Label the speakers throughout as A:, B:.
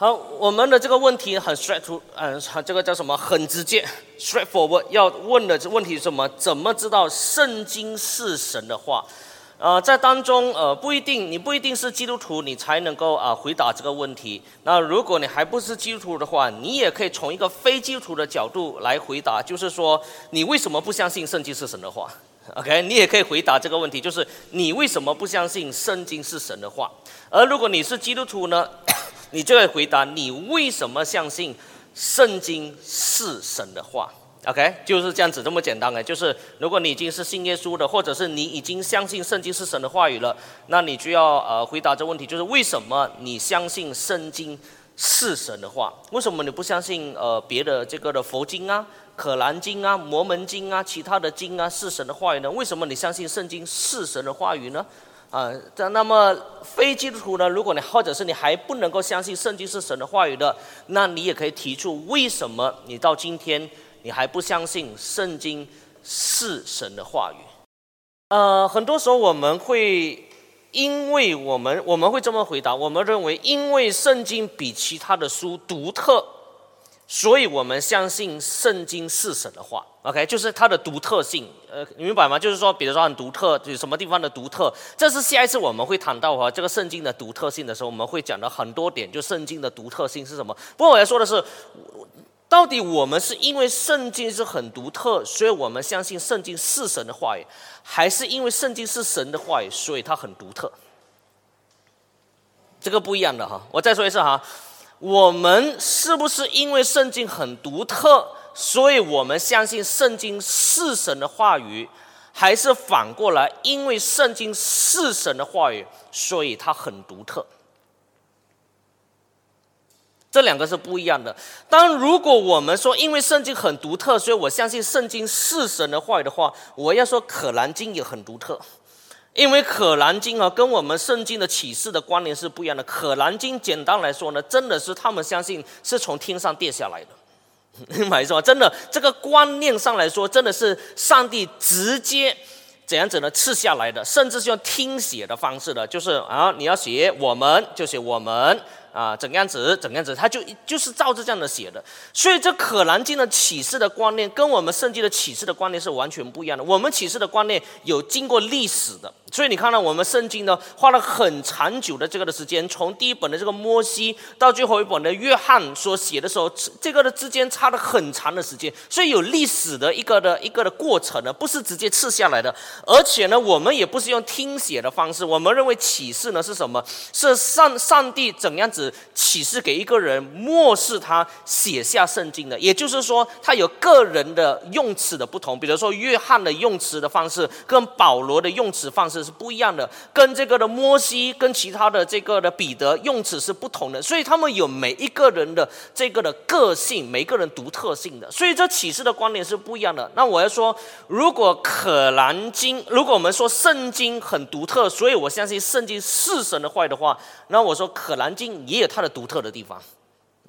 A: 好，我们的这个问题很 straight to，嗯，这个叫什么？很直接，straightforward。要问的问题是什么？怎么知道圣经是神的话？呃，在当中，呃，不一定，你不一定是基督徒，你才能够啊回答这个问题。那如果你还不是基督徒的话，你也可以从一个非基督徒的角度来回答，就是说，你为什么不相信圣经是神的话？OK，你也可以回答这个问题，就是你为什么不相信圣经是神的话？而如果你是基督徒呢？你就会回答你为什么相信圣经是神的话？OK，就是这样子这么简单哎。就是如果你已经是信耶稣的，或者是你已经相信圣经是神的话语了，那你就要呃回答这问题，就是为什么你相信圣经是神的话？为什么你不相信呃别的这个的佛经啊、可兰经啊、摩门经啊、其他的经啊是神的话语呢？为什么你相信圣经是神的话语呢？啊，这那么非基督徒呢？如果你或者是你还不能够相信圣经是神的话语的，那你也可以提出为什么你到今天你还不相信圣经是神的话语？呃，很多时候我们会因为我们我们会这么回答，我们认为因为圣经比其他的书独特。所以我们相信圣经是神的话，OK，就是它的独特性，呃，你明白吗？就是说，比如说很独特，有什么地方的独特？这是下一次我们会谈到哈这个圣经的独特性的时候，我们会讲到很多点，就圣经的独特性是什么。不过我要说的是，到底我们是因为圣经是很独特，所以我们相信圣经是神的话语，还是因为圣经是神的话语，所以它很独特？这个不一样的哈。我再说一次哈。我们是不是因为圣经很独特，所以我们相信圣经是神的话语，还是反过来，因为圣经是神的话语，所以它很独特？这两个是不一样的。当如果我们说因为圣经很独特，所以我相信圣经是神的话语的话，我要说可兰经也很独特。因为可兰经啊，跟我们圣经的启示的关联是不一样的。可兰经简单来说呢，真的是他们相信是从天上跌下来的，明白是吧？真的，这个观念上来说，真的是上帝直接怎样子呢赐下来的，甚至是用听写的方式的，就是啊，你要写我们就写我们。啊，怎样子，怎样子，他就就是照着这样的写的。所以这可兰经的启示的观念，跟我们圣经的启示的观念是完全不一样的。我们启示的观念有经过历史的。所以你看到我们圣经呢，花了很长久的这个的时间，从第一本的这个摩西到最后一本的约翰所写的时候，这个的之间差了很长的时间，所以有历史的一个的一个的过程呢，不是直接刺下来的，而且呢，我们也不是用听写的方式，我们认为启示呢是什么？是上上帝怎样启示给一个人，漠视他写下圣经的，也就是说，他有个人的用词的不同，比如说约翰的用词的方式跟保罗的用词方式。是不一样的，跟这个的摩西跟其他的这个的彼得用词是不同的，所以他们有每一个人的这个的个性，每个人独特性的，所以这启示的观点是不一样的。那我要说，如果可兰经，如果我们说圣经很独特，所以我相信圣经是神的话的话，那我说可兰经也有它的独特的地方。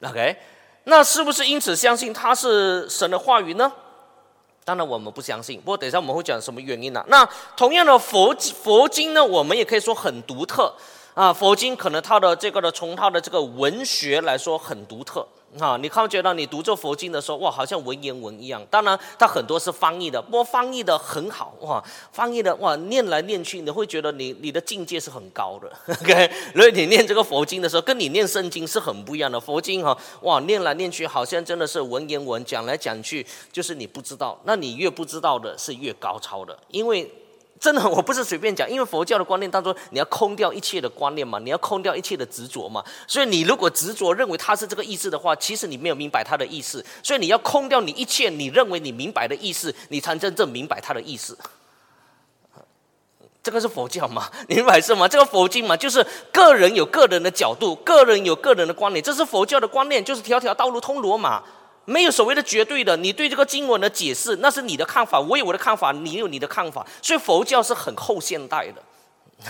A: OK，那是不是因此相信它是神的话语呢？当然我们不相信，不过等一下我们会讲什么原因呢？那同样的佛佛经呢，我们也可以说很独特啊。佛经可能它的这个的从它的这个文学来说很独特。啊，你看觉得你读这佛经的时候，哇，好像文言文一样。当然，它很多是翻译的，不过翻译的很好，哇，翻译的哇，念来念去，你会觉得你你的境界是很高的。OK，所以你念这个佛经的时候，跟你念圣经是很不一样的。佛经哈，哇，念来念去，好像真的是文言文，讲来讲去就是你不知道，那你越不知道的是越高超的，因为。真的，我不是随便讲，因为佛教的观念当中，你要空掉一切的观念嘛，你要空掉一切的执着嘛。所以你如果执着认为他是这个意思的话，其实你没有明白他的意思。所以你要空掉你一切你认为你明白的意思，你才真正明白他的意思。这个是佛教嘛？明白是吗？这个佛经嘛，就是个人有个人的角度，个人有个人的观念，这是佛教的观念，就是条条道路通罗马。没有所谓的绝对的，你对这个经文的解释，那是你的看法，我有我的看法，你有你的看法，所以佛教是很后现代的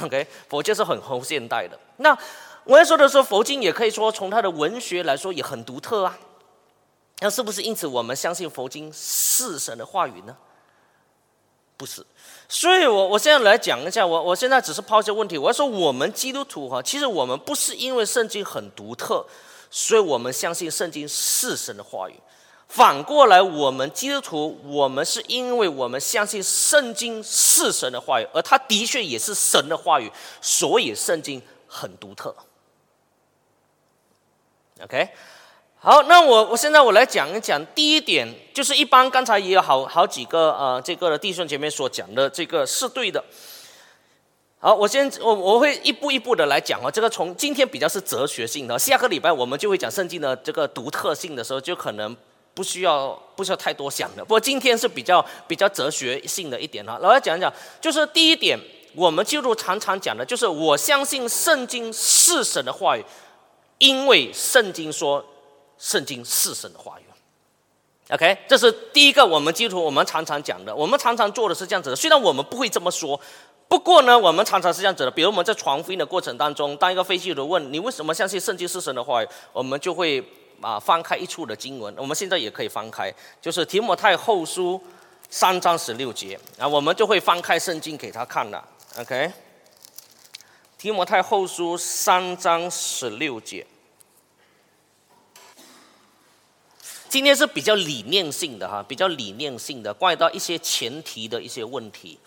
A: ，OK，佛教是很后现代的。那我要说的是，佛经也可以说从它的文学来说也很独特啊。那是不是因此我们相信佛经是神的话语呢？不是。所以我我现在来讲一下，我我现在只是抛一些问题。我要说，我们基督徒哈，其实我们不是因为圣经很独特。所以我们相信圣经是神的话语。反过来，我们基督徒，我们是因为我们相信圣经是神的话语，而它的确也是神的话语，所以圣经很独特。OK，好，那我我现在我来讲一讲第一点，就是一般刚才也有好好几个呃这个弟兄姐妹所讲的这个是对的。好，我先我我会一步一步的来讲哦。这个从今天比较是哲学性的，下个礼拜我们就会讲圣经的这个独特性的时候，就可能。不需要不需要太多想的，不过今天是比较比较哲学性的一点哈。老来讲一讲，就是第一点，我们就如常常讲的，就是我相信圣经是神的话语，因为圣经说圣经是神的话语。OK，这是第一个，我们基础我们常常讲的，我们常常做的是这样子的。虽然我们不会这么说，不过呢，我们常常是这样子的。比如我们在传福音的过程当中，当一个非基督徒问你为什么相信圣经是神的话，我们就会。啊，翻开一处的经文，我们现在也可以翻开，就是提摩太后书三章十六节啊，我们就会翻开圣经给他看了。OK，提摩太后书三章十六节，今天是比较理念性的哈，比较理念性的，关于到一些前提的一些问题。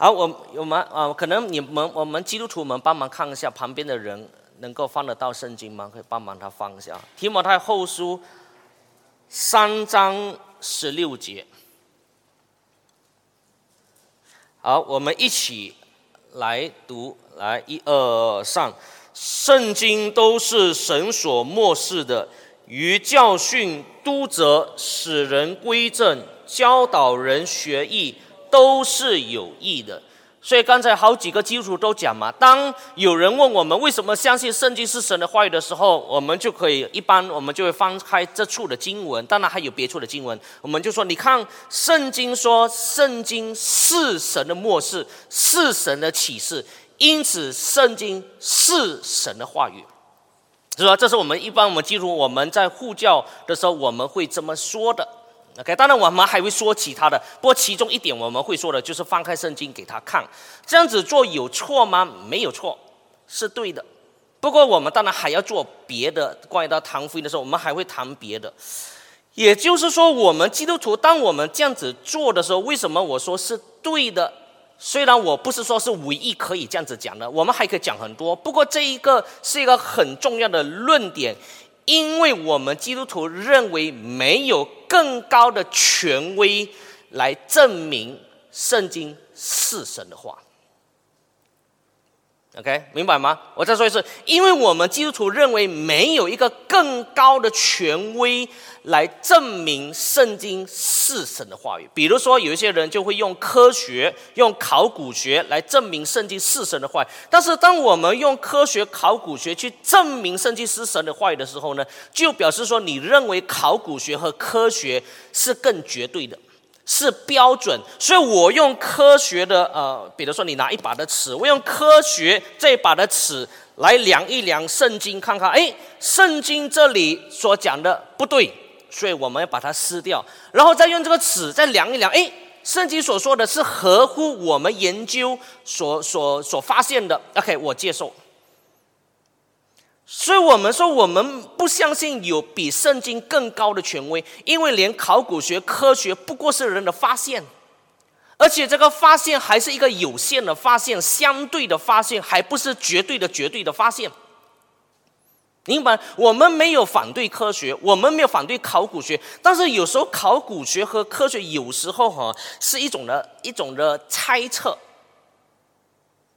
A: 好，我我们啊，可能你们我们基督徒们帮忙看一下旁边的人。能够翻得到圣经吗？可以帮忙他翻一下《提摩太后书》三章十六节。好，我们一起来读，来一二三，圣经都是神所漠视的，于教训、督责、使人归正、教导人学艺，都是有益的。所以刚才好几个基础都讲嘛，当有人问我们为什么相信圣经是神的话语的时候，我们就可以一般我们就会翻开这处的经文，当然还有别处的经文，我们就说你看圣经说圣经是神的末世，是神的启示，因此圣经是神的话语，是吧？这是我们一般我们基础我们在护教的时候我们会这么说的。OK，当然我们还会说其他的，不过其中一点我们会说的就是翻开圣经给他看，这样子做有错吗？没有错，是对的。不过我们当然还要做别的，关于到谈福音的时候，我们还会谈别的。也就是说，我们基督徒当我们这样子做的时候，为什么我说是对的？虽然我不是说是唯一可以这样子讲的，我们还可以讲很多。不过这一个是一个很重要的论点。因为我们基督徒认为没有更高的权威来证明圣经是神的话。OK，明白吗？我再说一次，因为我们基督徒认为没有一个更高的权威来证明圣经是神的话语。比如说，有一些人就会用科学、用考古学来证明圣经是神的话语。但是，当我们用科学、考古学去证明圣经是神的话语的时候呢，就表示说，你认为考古学和科学是更绝对的。是标准，所以我用科学的呃，比如说你拿一把的尺，我用科学这把的尺来量一量圣经，看看，哎，圣经这里所讲的不对，所以我们要把它撕掉，然后再用这个尺再量一量，哎，圣经所说的是合乎我们研究所所所发现的，OK，我接受。所以我们说，我们不相信有比圣经更高的权威，因为连考古学、科学不过是人的发现，而且这个发现还是一个有限的发现、相对的发现，还不是绝对的、绝对的发现。明白？我们没有反对科学，我们没有反对考古学，但是有时候考古学和科学有时候哈是一种的一种的猜测。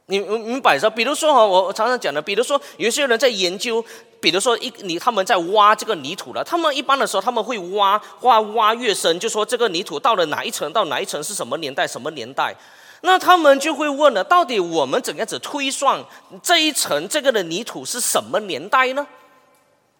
A: 你明白说，比如说哈，我常常讲的，比如说有些人在研究，比如说一你他们在挖这个泥土了，他们一般的时候他们会挖挖挖越深，就说这个泥土到了哪一层到哪一层是什么年代什么年代，那他们就会问了，到底我们怎样子推算这一层这个的泥土是什么年代呢？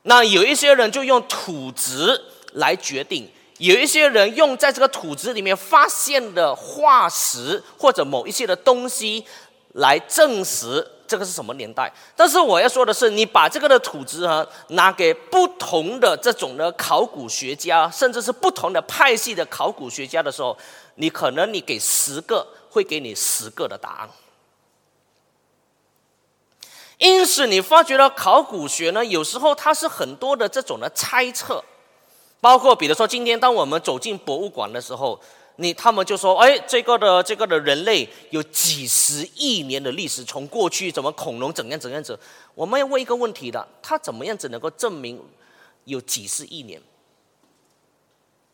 A: 那有一些人就用土质来决定，有一些人用在这个土质里面发现的化石或者某一些的东西。来证实这个是什么年代？但是我要说的是，你把这个的土质哈拿给不同的这种的考古学家，甚至是不同的派系的考古学家的时候，你可能你给十个会给你十个的答案，因此，你发觉到考古学呢，有时候它是很多的这种的猜测，包括比如说今天当我们走进博物馆的时候，你他们就说，哎，这个的这个的人类有几十亿年的历史，从过去怎么恐龙怎样怎样子，我们要问一个问题的，他怎么样子能够证明有几十亿年？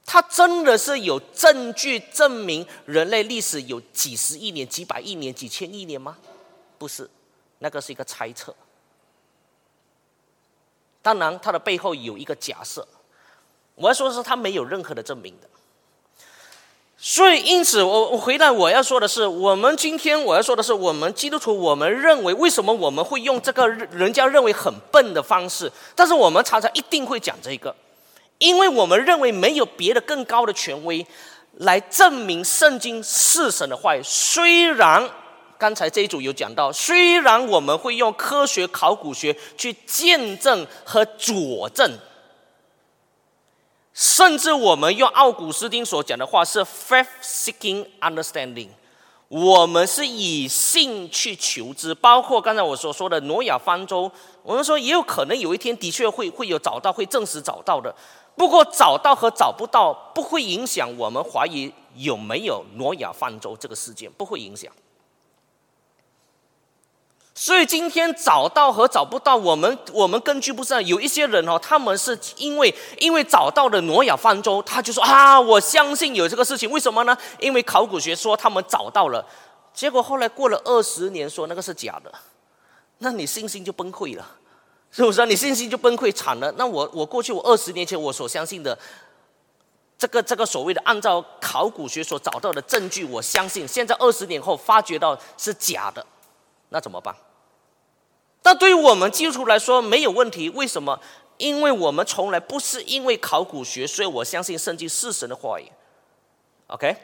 A: 他真的是有证据证明人类历史有几十亿年、几百亿年、几千亿年吗？不是。那个是一个猜测，当然，它的背后有一个假设。我要说的是，它没有任何的证明的。所以，因此，我我回来我要说的是，我们今天我要说的是，我们基督徒，我们认为为什么我们会用这个人家认为很笨的方式？但是我们常常一定会讲这个，因为我们认为没有别的更高的权威来证明圣经是神的话语，虽然。刚才这一组有讲到，虽然我们会用科学考古学去见证和佐证，甚至我们用奥古斯丁所讲的话是 “faith-seeking understanding”，我们是以信去求知。包括刚才我所说的挪亚方舟，我们说也有可能有一天的确会会有找到，会证实找到的。不过找到和找不到不会影响我们怀疑有没有挪亚方舟这个事件，不会影响。所以今天找到和找不到，我们我们根据不知道。有一些人哦，他们是因为因为找到了挪亚方舟，他就说啊，我相信有这个事情。为什么呢？因为考古学说他们找到了，结果后来过了二十年，说那个是假的，那你信心就崩溃了，是不是？你信心就崩溃惨了。那我我过去我二十年前我所相信的这个这个所谓的按照考古学所找到的证据，我相信现在二十年后发觉到是假的，那怎么办？但对于我们基督徒来说没有问题，为什么？因为我们从来不是因为考古学，所以我相信圣经是神的话语。OK，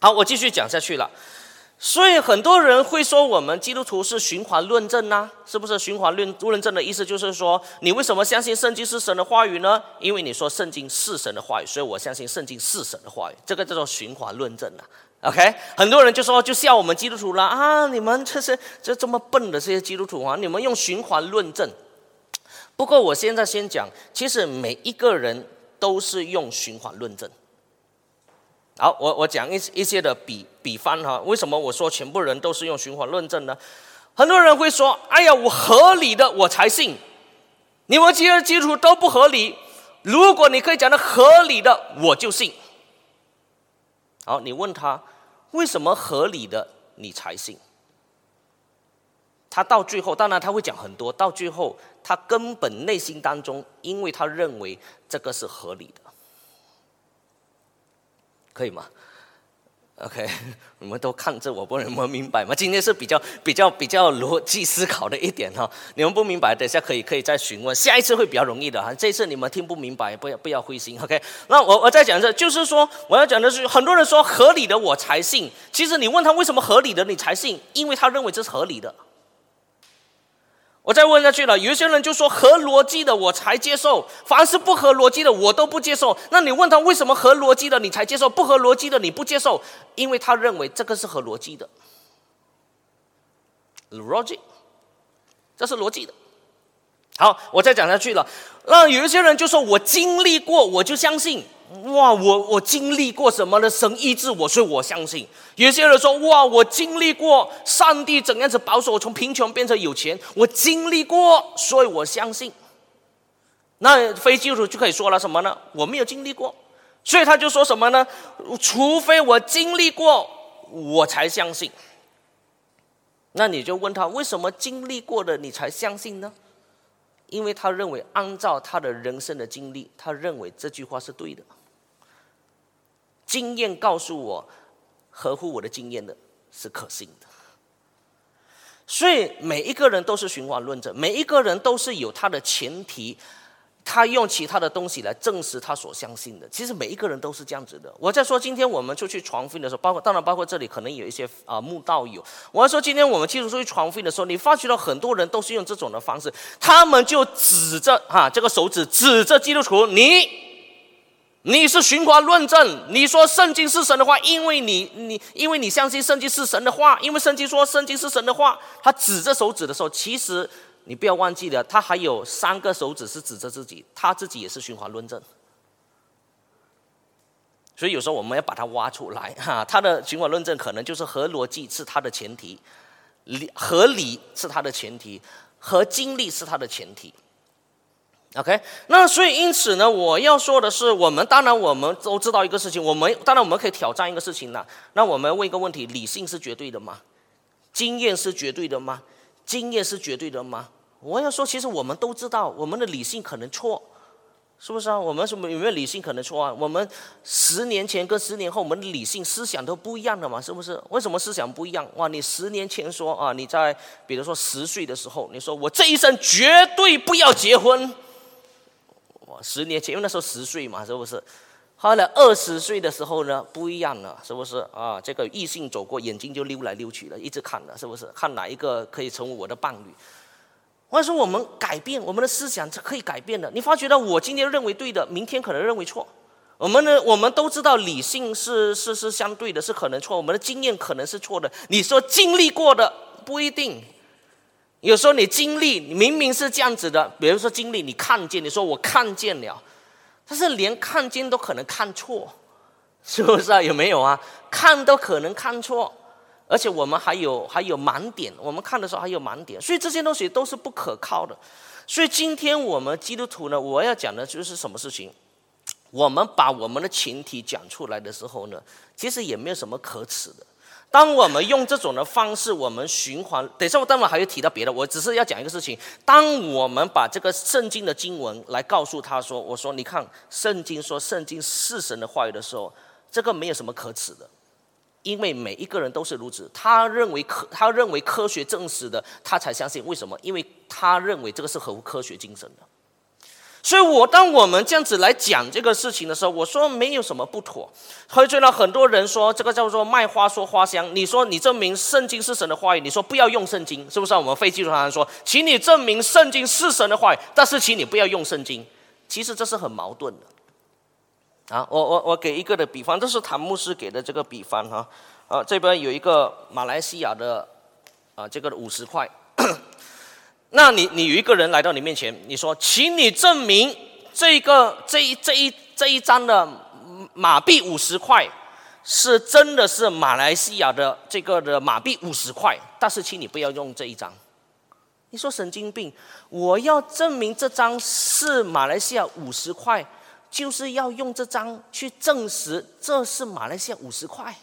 A: 好，我继续讲下去了。所以很多人会说我们基督徒是循环论证呐，是不是循环论论证的意思就是说，你为什么相信圣经是神的话语呢？因为你说圣经是神的话语，所以我相信圣经是神的话语，这个叫做循环论证呐。OK，很多人就说就笑我们基督徒了啊！你们这是这这么笨的这些基督徒啊！你们用循环论证。不过我现在先讲，其实每一个人都是用循环论证。好，我我讲一一些的比比方哈。为什么我说全部人都是用循环论证呢？很多人会说：“哎呀，我合理的我才信，你们其他基督徒都不合理。如果你可以讲的合理的，我就信。”好，你问他。为什么合理的你才信？他到最后，当然他会讲很多。到最后，他根本内心当中，因为他认为这个是合理的，可以吗？OK，你们都看着我，不能们明白吗？今天是比较比较比较逻辑思考的一点哈。你们不明白，等下可以可以再询问，下一次会比较容易的哈。这次你们听不明白，不要不要灰心。OK，那我我再讲一次，就是说我要讲的是，很多人说合理的我才信，其实你问他为什么合理的你才信，因为他认为这是合理的。我再问下去了，有一些人就说合逻辑的我才接受，凡是不合逻辑的我都不接受。那你问他为什么合逻辑的你才接受，不合逻辑的你不接受？因为他认为这个是合逻辑的，logic，这是逻辑的。好，我再讲下去了。那有一些人就说我经历过，我就相信。哇，我我经历过什么呢？神医治我，所以我相信。有些人说，哇，我经历过上帝怎样子保守我从贫穷变成有钱，我经历过，所以我相信。那非基督徒就可以说了什么呢？我没有经历过，所以他就说什么呢？除非我经历过，我才相信。那你就问他，为什么经历过的你才相信呢？因为他认为，按照他的人生的经历，他认为这句话是对的。经验告诉我，合乎我的经验的是可信的。所以每一个人都是循环论证，每一个人都是有他的前提。他用其他的东西来证实他所相信的。其实每一个人都是这样子的。我在说，今天我们出去传福音的时候，包括当然包括这里可能有一些啊慕道友。我要说，今天我们基督出去传福音的时候，你发觉到很多人都是用这种的方式，他们就指着哈这个手指指着基督徒，你你是循环论证，你说圣经是神的话，因为你你因为你相信圣经是神的话，因为圣经说圣经是神的话，他指着手指的时候，其实你不要忘记了，他还有三个手指是指着自己，他自己也是循环论证。所以有时候我们要把它挖出来哈，他的循环论证可能就是合逻辑是他的前提，理合理是他的前提，和经历是他的前提。OK，那所以因此呢，我要说的是，我们当然我们都知道一个事情，我们当然我们可以挑战一个事情了。那我们问一个问题：理性是绝对的吗？经验是绝对的吗？经验是绝对的吗？我要说，其实我们都知道，我们的理性可能错，是不是啊？我们什么有没有理性可能错啊？我们十年前跟十年后，我们的理性思想都不一样的嘛？是不是？为什么思想不一样？哇，你十年前说啊，你在比如说十岁的时候，你说我这一生绝对不要结婚。我十年前，因为那时候十岁嘛，是不是？后来二十岁的时候呢，不一样了，是不是？啊，这个异性走过，眼睛就溜来溜去了，一直看了，是不是？看哪一个可以成为我的伴侣？或者说，我们改变我们的思想是可以改变的。你发觉到，我今天认为对的，明天可能认为错。我们呢，我们都知道理性是是是相对的，是可能错。我们的经验可能是错的。你说经历过的不一定。有时候你经历，明明是这样子的，比如说经历，你看见，你说我看见了，但是连看见都可能看错，是不是啊？有没有啊？看都可能看错，而且我们还有还有盲点，我们看的时候还有盲点，所以这些东西都是不可靠的。所以今天我们基督徒呢，我要讲的就是什么事情？我们把我们的前提讲出来的时候呢，其实也没有什么可耻的。当我们用这种的方式，我们循环。等一下，我待会还会提到别的。我只是要讲一个事情：当我们把这个圣经的经文来告诉他说，我说你看，圣经说圣经是神的话语的时候，这个没有什么可耻的，因为每一个人都是如此。他认为科，他认为科学证实的，他才相信。为什么？因为他认为这个是合乎科学精神的。所以，我当我们这样子来讲这个事情的时候，我说没有什么不妥。会觉得很多人说这个叫做卖花说花香。你说你证明圣经是神的话语，你说不要用圣经，是不是？我们非基督徒说，请你证明圣经是神的话语，但是请你不要用圣经。其实这是很矛盾的。啊，我我我给一个的比方，这是谭牧师给的这个比方哈。啊，这边有一个马来西亚的啊，这个五十块。那你你有一个人来到你面前，你说，请你证明这个这一这一这一张的马币五十块是真的是马来西亚的这个的马币五十块，但是请你不要用这一张。你说神经病，我要证明这张是马来西亚五十块，就是要用这张去证实这是马来西亚五十块。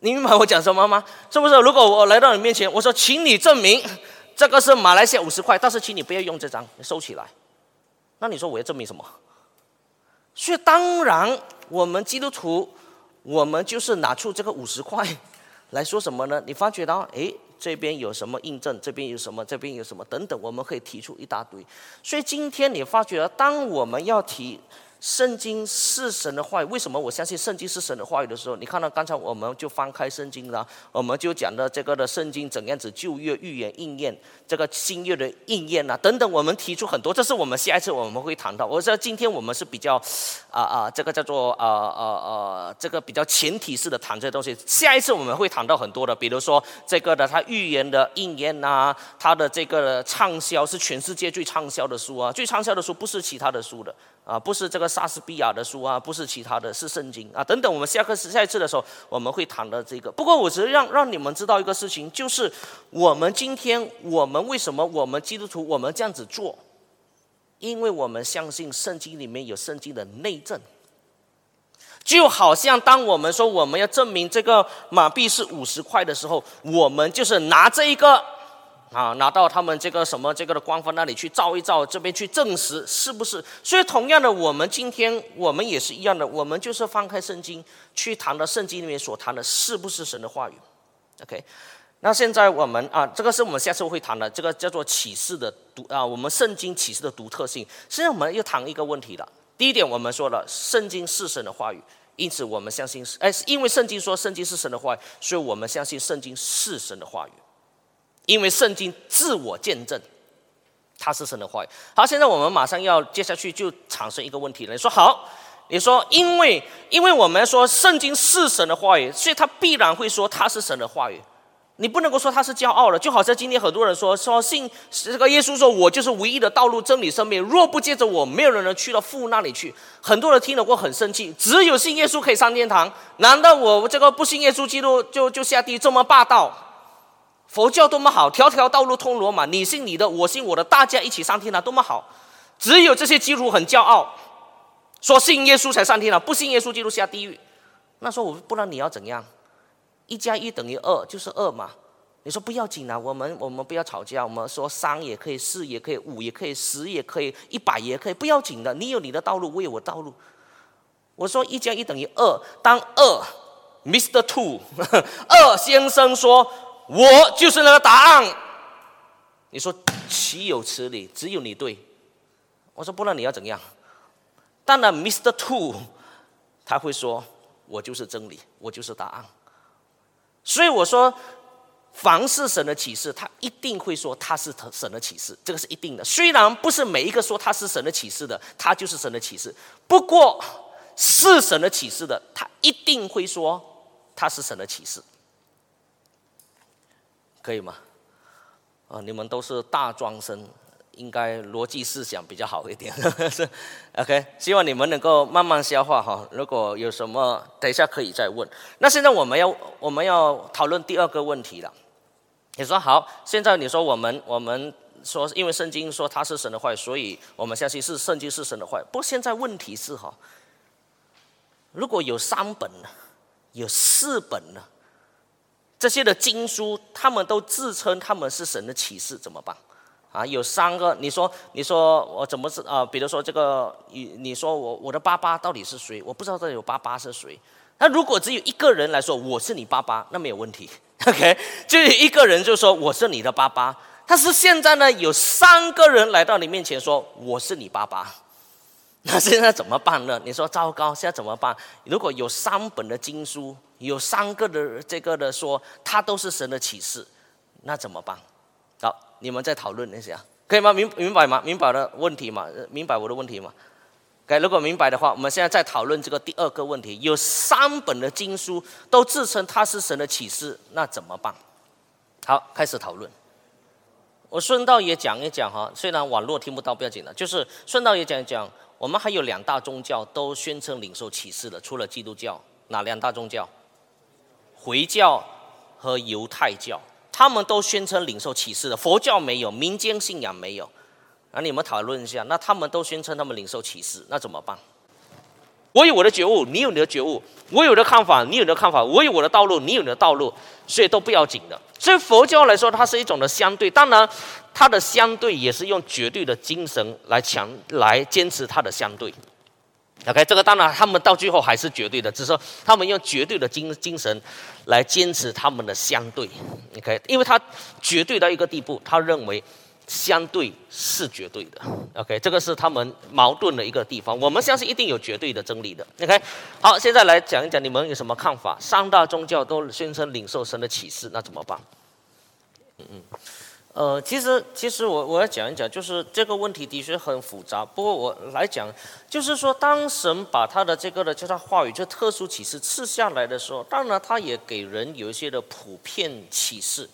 A: 你明白我讲什么吗？是不是？如果我来到你面前，我说，请你证明。这个是马来西亚五十块，但是请你不要用这张，你收起来。那你说我要证明什么？所以当然，我们基督徒，我们就是拿出这个五十块来说什么呢？你发觉到，哎，这边有什么印证？这边有什么？这边有什么？等等，我们可以提出一大堆。所以今天你发觉，当我们要提。圣经是神的话语，为什么我相信圣经是神的话语的时候，你看到刚才我们就翻开圣经了，我们就讲的这个的圣经怎样子旧约预言应验，这个新约的应验啊等等，我们提出很多，这是我们下一次我们会谈到。我知道今天我们是比较啊啊，这个叫做啊啊啊，这个比较前提式的谈这些东西。下一次我们会谈到很多的，比如说这个的他预言的应验呐，他的这个畅销是全世界最畅销的书啊，最畅销的书不是其他的书的。啊，不是这个莎士比亚的书啊，不是其他的，是圣经啊，等等。我们下课时下一次的时候，我们会谈到这个。不过，我只是让让你们知道一个事情，就是我们今天我们为什么我们基督徒我们这样子做，因为我们相信圣经里面有圣经的内证。就好像当我们说我们要证明这个马币是五十块的时候，我们就是拿这一个。啊，拿到他们这个什么这个的官方那里去照一照，这边去证实是不是？所以同样的，我们今天我们也是一样的，我们就是翻开圣经去谈的圣经里面所谈的是不是神的话语？OK，那现在我们啊，这个是我们下次会谈的，这个叫做启示的独啊，我们圣经启示的独特性。现在我们又谈一个问题了。第一点，我们说了圣经是神的话语，因此我们相信是哎，因为圣经说圣经是神的话语，所以我们相信圣经是神的话语。因为圣经自我见证，他是神的话语。好，现在我们马上要接下去就产生一个问题了。你说好，你说因为因为我们说圣经是神的话语，所以他必然会说他是神的话语。你不能够说他是骄傲了，就好像今天很多人说说信这个耶稣说，我就是唯一的道路、真理、生命。若不借着我，没有人能去到父那里去。很多人听了过很生气，只有信耶稣可以上天堂。难道我这个不信耶稣基督就就下地？这么霸道？佛教多么好，条条道路通罗马。你信你的，我信我的，大家一起上天堂，多么好！只有这些基督徒很骄傲，说信耶稣才上天堂，不信耶稣基督下地狱。那说我不然你要怎样。一加一等于二，就是二嘛。你说不要紧啊，我们我们不要吵架，我们说三也可以，四也可以，五也可以，十也可以，一百也可以，不要紧的。你有你的道路，我有我道路。我说一加一等于二，当二，Mr. Two，二先生说，我就是那个答案。你说岂有此理？只有你对。我说不然你要怎样？当然，Mr. Two，他会说，我就是真理，我就是答案。所以我说，凡是神的启示，他一定会说他是神的启示，这个是一定的。虽然不是每一个说他是神的启示的，他就是神的启示。不过是神的启示的，他一定会说他是神的启示，可以吗？啊，你们都是大专生。应该逻辑思想比较好一点，OK。希望你们能够慢慢消化哈。如果有什么，等一下可以再问。那现在我们要我们要讨论第二个问题了。你说好，现在你说我们我们说，因为圣经说他是神的话，所以我们相信是圣经是神的话。不过现在问题是哈，如果有三本呢，有四本呢，这些的经书，他们都自称他们是神的启示，怎么办？啊，有三个，你说，你说我怎么是啊？比如说这个，你你说我我的爸爸到底是谁？我不知道这有爸爸是谁。那如果只有一个人来说我是你爸爸，那没有问题。OK，就一个人就说我是你的爸爸。但是现在呢，有三个人来到你面前说我是你爸爸，那现在怎么办呢？你说糟糕，现在怎么办？如果有三本的经书，有三个的这个的说他都是神的启示，那怎么办？好。你们再讨论一下，可以吗？明明白吗？明白的问题吗？明白我的问题吗？该如果明白的话，我们现在再讨论这个第二个问题。有三本的经书都自称他是神的启示，那怎么办？好，开始讨论。我顺道也讲一讲哈，虽然网络听不到，不要紧的。就是顺道也讲一讲，我们还有两大宗教都宣称领受启示的，除了基督教，哪两大宗教？回教和犹太教。他们都宣称领受启示的，佛教没有，民间信仰没有。那你们讨论一下，那他们都宣称他们领受启示，那怎么办？我有我的觉悟，你有你的觉悟；我有的看法，你有的看法；我有我的道路，你有你的道路，所以都不要紧的。所以佛教来说，它是一种的相对，当然它的相对也是用绝对的精神来强来坚持它的相对。OK，这个当然，他们到最后还是绝对的，只是说他们用绝对的精精神来坚持他们的相对。OK，因为他绝对到一个地步，他认为相对是绝对的。OK，这个是他们矛盾的一个地方。我们相信一定有绝对的真理的。OK，好，现在来讲一讲你们有什么看法？三大宗教都宣称领受神的启示，那怎么办？嗯嗯。呃，其实其实我我要讲一讲，就是这个问题的确很复杂。不过我来讲，就是说，当神把他的这个的叫他话语，就特殊启示赐下来的时候，当然他也给人有一些的普遍启示。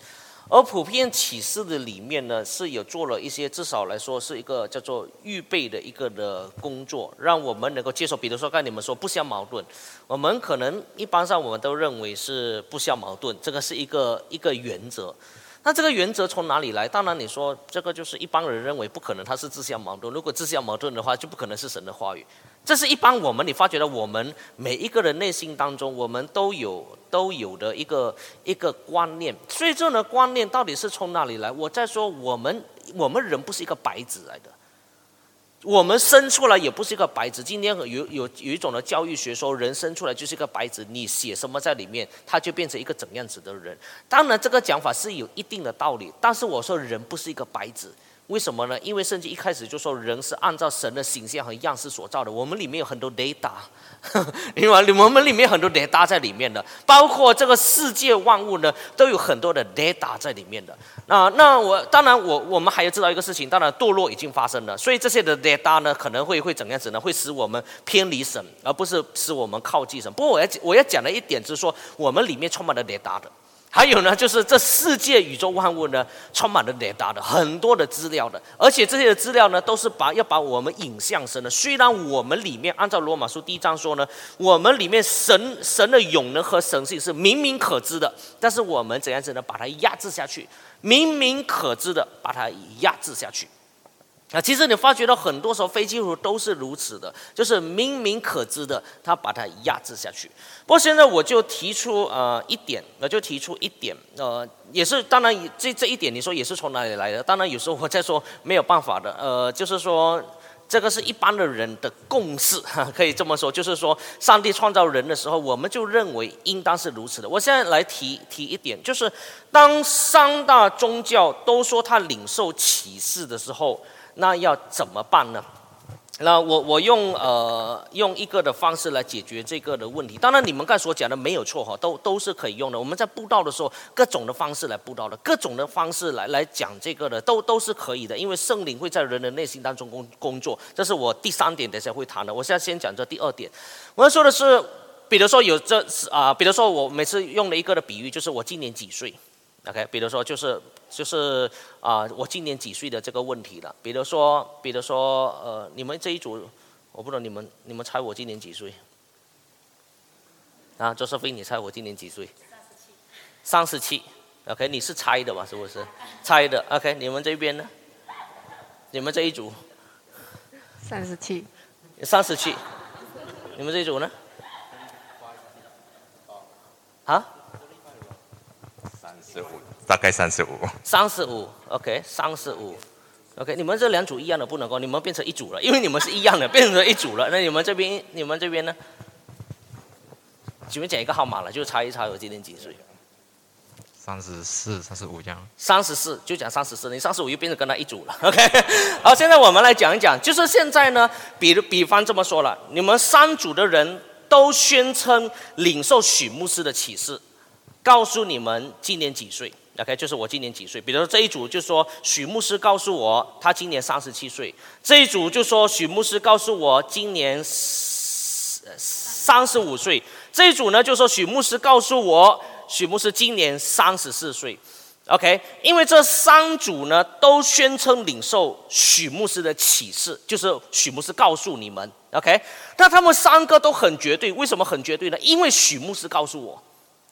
A: 而普遍启示的里面呢，是有做了一些，至少来说是一个叫做预备的一个的工作，让我们能够接受。比如说刚才你们说不相矛盾，我们可能一般上我们都认为是不相矛盾，这个是一个一个原则。那这个原则从哪里来？当然，你说这个就是一般人认为不可能，它是自相矛盾。如果自相矛盾的话，就不可能是神的话语。这是一般我们你发觉到我们每一个人内心当中，我们都有都有的一个一个观念。所以这种的观念到底是从哪里来？我在说，我们我们人不是一个白纸来的。我们生出来也不是一个白纸。今天有有有一种的教育学说，人生出来就是一个白纸，你写什么在里面，他就变成一个怎样子的人。当然，这个讲法是有一定的道理。但是我说，人不是一个白纸，为什么呢？因为圣经一开始就说人是按照神的形象和样式所造的。我们里面有很多雷达，因为我们里面很多雷达在里面的，包括这个世界万物呢，都有很多的雷达在里面的。那那我当然我我们还要知道一个事情，当然堕落已经发生了，所以这些的雷达呢，可能会会怎样子呢？会使我们偏离神，而不是使我们靠近神。不过我要我要讲的一点就是说，我们里面充满了雷达的。还有呢，就是这世界宇宙万物呢，充满了雷达的很多的资料的，而且这些的资料呢，都是把要把我们引向神的。虽然我们里面按照罗马书第一章说呢，我们里面神神的永能和神性是明明可知的，但是我们怎样子呢？把它压制下去，明明可知的把它压制下去。啊，其实你发觉到很多时候飞机图都是如此的，就是明明可知的，他把它压制下去。不过现在我就提出呃一点，我就提出一点，呃，也是当然这这一点你说也是从哪里来的？当然有时候我在说没有办法的，呃，就是说这个是一般的人的共识，可以这么说，就是说上帝创造人的时候，我们就认为应当是如此的。我现在来提提一点，就是当三大宗教都说他领受启示的时候。那要怎么办呢？那我我用呃用一个的方式来解决这个的问题。当然你们刚才所讲的没有错哈，都都是可以用的。我们在布道的时候，各种的方式来布道的，各种的方式来来讲这个的，都都是可以的。因为圣灵会在人的内心当中工工作，这是我第三点等下会谈的。我现在先讲这第二点。我要说的是，比如说有这啊，比如说我每次用了一个的比喻，就是我今年几岁。OK，比如说就是就是啊，我今年几岁的这个问题了。比如说，比如说呃，你们这一组，我不知道你们你们猜我今年几岁？啊，周少飞，你猜我今年几岁？三十七三十七。OK，你是猜的吧？是不是？猜的。OK，你们这边呢？你们这一组？
B: 三十七。
A: 三十七。你们这一组呢？啊？
C: 十五，大概三十五。
A: 三十五，OK，三十五，OK。你们这两组一样的不能够，你们变成一组了，因为你们是一样的，变成一组了。那你们这边，你们这边呢？随便讲一个号码了，就猜一猜我今年几岁。
C: 三十四、三十五这样。
A: 三十四，就讲三十四，你三十五又变成跟他一组了，OK。好，现在我们来讲一讲，就是现在呢，比如比方这么说了，你们三组的人都宣称领受许牧师的启示。告诉你们今年几岁？OK，就是我今年几岁。比如说这一组就说许牧师告诉我他今年三十七岁，这一组就说许牧师告诉我今年三十五岁，这一组呢就说许牧师告诉我许牧师今年三十四岁。OK，因为这三组呢都宣称领受许牧师的启示，就是许牧师告诉你们。OK，那他们三个都很绝对，为什么很绝对呢？因为许牧师告诉我。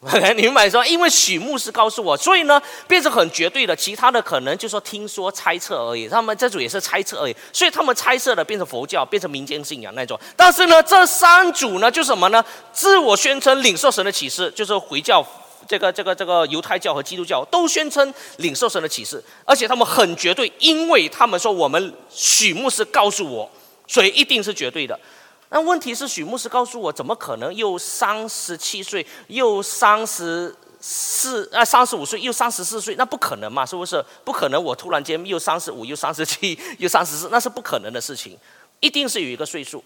A: 你明白说，因为许牧师告诉我，所以呢变成很绝对的，其他的可能就说听说猜测而已。他们这组也是猜测而已，所以他们猜测的变成佛教，变成民间信仰那种。但是呢，这三组呢就什么呢？自我宣称领受神的启示，就是回教、这个、这个、这个犹太教和基督教都宣称领受神的启示，而且他们很绝对，因为他们说我们许牧师告诉我，所以一定是绝对的。那问题是，许牧师告诉我，怎么可能又三十七岁，又三十四啊，三十五岁，又三十四岁？那不可能嘛，是不是？不可能，我突然间又三十五，又三十七，又三十四，那是不可能的事情，一定是有一个岁数。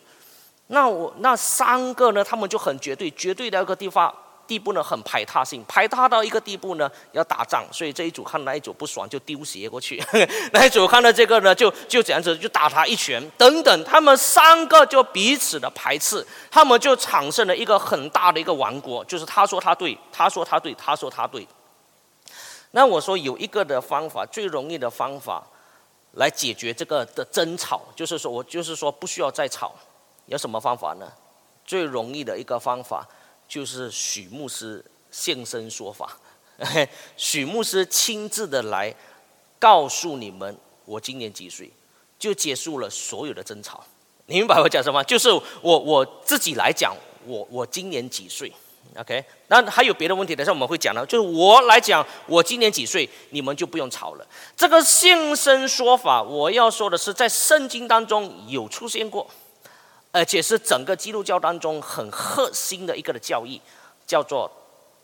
A: 那我那三个呢？他们就很绝对，绝对的一个地方。地步呢很排他性，排他到一个地步呢要打仗，所以这一组看那一组不爽就丢鞋过去，那一组看到这个呢就就这样子就打他一拳等等，他们三个就彼此的排斥，他们就产生了一个很大的一个王国，就是他说他对，他说他对，他说他对。那我说有一个的方法，最容易的方法来解决这个的争吵，就是说我就是说不需要再吵，有什么方法呢？最容易的一个方法。就是许牧师现身说法，许牧师亲自的来告诉你们我今年几岁，就结束了所有的争吵。你明白我讲什么？就是我我自己来讲，我我今年几岁？OK？那还有别的问题，等下我们会讲的。就是我来讲我今年几岁，你们就不用吵了。这个现身说法，我要说的是，在圣经当中有出现过。而且是整个基督教当中很核心的一个的教义，叫做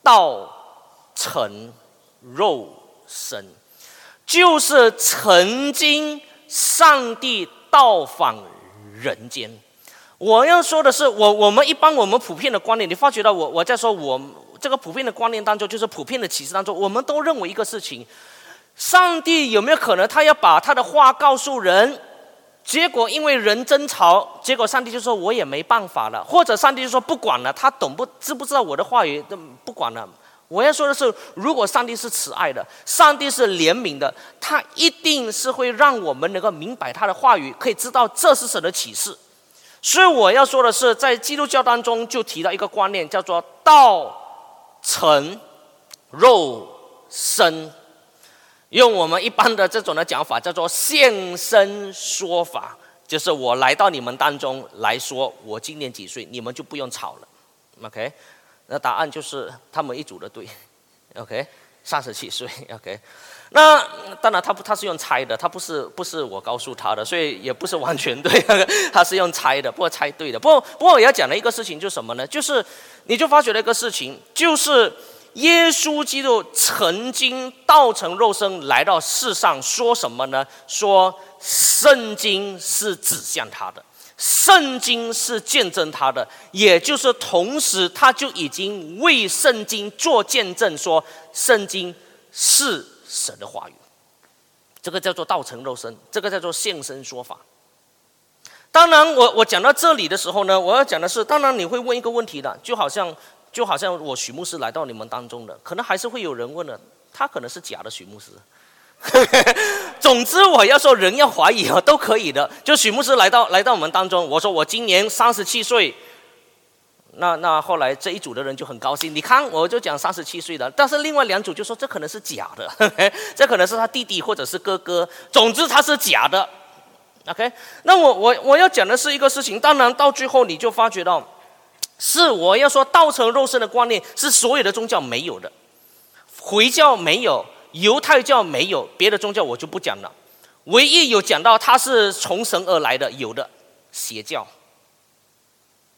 A: 道成肉身。就是曾经上帝到访人间。我要说的是，我我们一般我们普遍的观念，你发觉到我我在说我这个普遍的观念当中，就是普遍的启示当中，我们都认为一个事情：上帝有没有可能他要把他的话告诉人？结果因为人争吵，结果上帝就说我也没办法了，或者上帝就说不管了，他懂不知不知道我的话语不管了。我要说的是，如果上帝是慈爱的，上帝是怜悯的，他一定是会让我们能够明白他的话语，可以知道这是神的启示。所以我要说的是，在基督教当中就提到一个观念，叫做道成肉身。用我们一般的这种的讲法，叫做现身说法，就是我来到你们当中来说，我今年几岁，你们就不用吵了，OK？那答案就是他们一组的对，OK？三十七岁，OK？那当然他不，他是用猜的，他不是不是我告诉他的，所以也不是完全对，他是用猜的，不过猜对的。不过不过我要讲的一个事情就是什么呢？就是你就发觉了一个事情，就是。耶稣基督曾经道成肉身来到世上，说什么呢？说圣经是指向他的，圣经是见证他的，也就是同时他就已经为圣经做见证，说圣经是神的话语。这个叫做道成肉身，这个叫做现身说法。当然，我我讲到这里的时候呢，我要讲的是，当然你会问一个问题的，就好像。就好像我许牧师来到你们当中的，可能还是会有人问了，他可能是假的许牧师。总之，我要说人要怀疑啊，都可以的。就许牧师来到来到我们当中，我说我今年三十七岁，那那后来这一组的人就很高兴。你看，我就讲三十七岁的，但是另外两组就说这可能是假的，这可能是他弟弟或者是哥哥。总之他是假的。OK，那我我我要讲的是一个事情，当然到最后你就发觉到。是我要说道成肉身的观念是所有的宗教没有的，回教没有，犹太教没有，别的宗教我就不讲了。唯一有讲到他是从神而来的，有的邪教。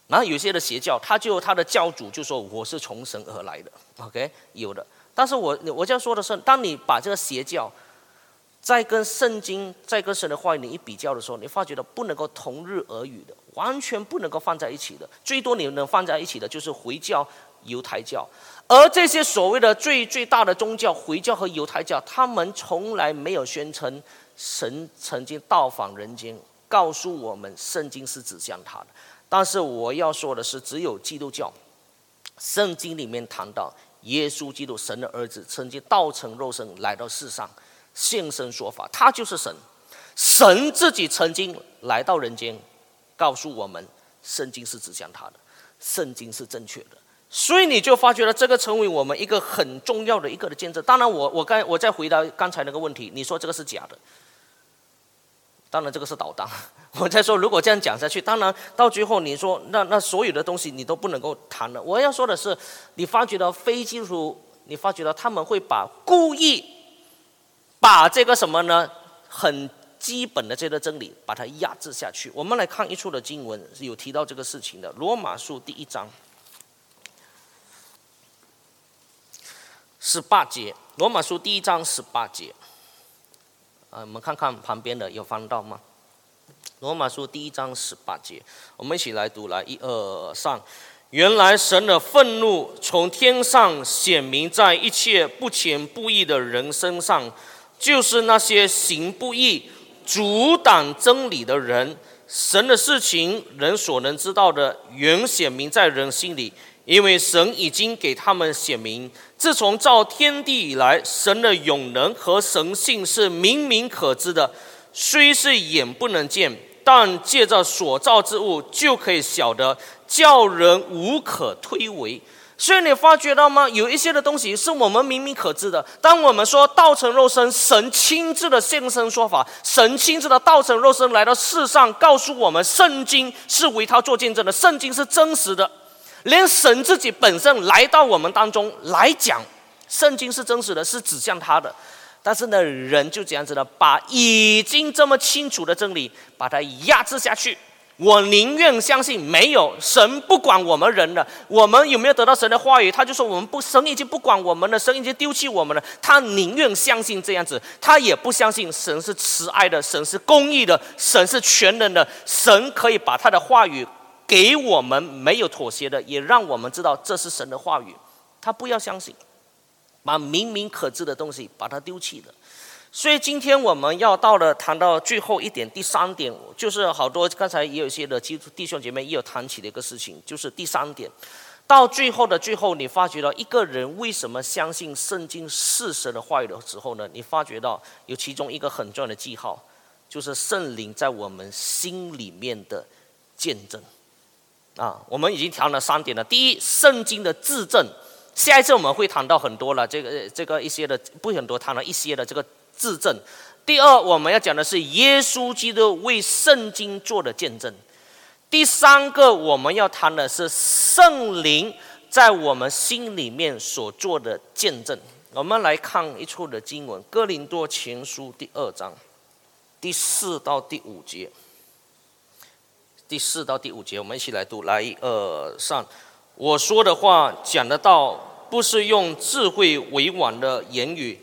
A: 然后有些的邪教，他就他的教主就说我是从神而来的，OK，有的。但是我我要说的是，当你把这个邪教在跟圣经、在跟神的话语你一比较的时候，你发觉到不能够同日而语的。完全不能够放在一起的，最多你能放在一起的就是回教、犹太教，而这些所谓的最最大的宗教，回教和犹太教，他们从来没有宣称神曾经到访人间，告诉我们圣经是指向他的。但是我要说的是，只有基督教，圣经里面谈到耶稣基督神的儿子曾经道成肉身来到世上，现身说法，他就是神，神自己曾经来到人间。告诉我们，圣经是指向他的，圣经是正确的，所以你就发觉了这个成为我们一个很重要的一个的见证。当然，我我刚我再回答刚才那个问题，你说这个是假的，当然这个是捣蛋。我在说，如果这样讲下去，当然到最后你说那那所有的东西你都不能够谈了。我要说的是，你发觉到非基督徒，你发觉到他们会把故意把这个什么呢？很。基本的这个真理，把它压制下去。我们来看一处的经文，是有提到这个事情的。罗马书第一章十八节，罗马书第一章十八节。啊，我们看看旁边的有翻到吗？罗马书第一章十八节，我们一起来读来，一二三。原来神的愤怒从天上显明在一切不虔不义的人身上，就是那些行不义。阻挡真理的人，神的事情，人所能知道的，原显明在人心里，因为神已经给他们显明。自从造天地以来，神的永能和神性是明明可知的，虽是眼不能见，但借着所造之物就可以晓得，叫人无可推诿。所以你发觉到吗？有一些的东西是我们明明可知的。当我们说道成肉身，神亲自的现身说法，神亲自的道成肉身来到世上，告诉我们圣经是为他做见证的，圣经是真实的。连神自己本身来到我们当中来讲，圣经是真实的，是指向他的。但是呢，人就这样子的把已经这么清楚的真理，把它压制下去。我宁愿相信没有神不管我们人了。我们有没有得到神的话语？他就说我们不，神已经不管我们了，神已经丢弃我们了。他宁愿相信这样子，他也不相信神是慈爱的，神是公义的，神是全能的，神可以把他的话语给我们，没有妥协的，也让我们知道这是神的话语。他不要相信，把明明可知的东西把它丢弃了。所以今天我们要到了谈到最后一点，第三点就是好多刚才也有一些的基督弟兄姐妹也有谈起的一个事情，就是第三点，到最后的最后，你发觉到一个人为什么相信圣经是神的话语的时候呢？你发觉到有其中一个很重要的记号，就是圣灵在我们心里面的见证。啊，我们已经谈了三点了。第一，圣经的自证，下一次我们会谈到很多了，这个这个一些的不很多，谈了一些的这个。自证。第二，我们要讲的是耶稣基督为圣经做的见证。第三个，我们要谈的是圣灵在我们心里面所做的见证。我们来看一处的经文，《哥林多前书》第二章第四到第五节。第四到第五节，我们一起来读。来，一二三，我说的话讲得到，不是用智慧委婉的言语。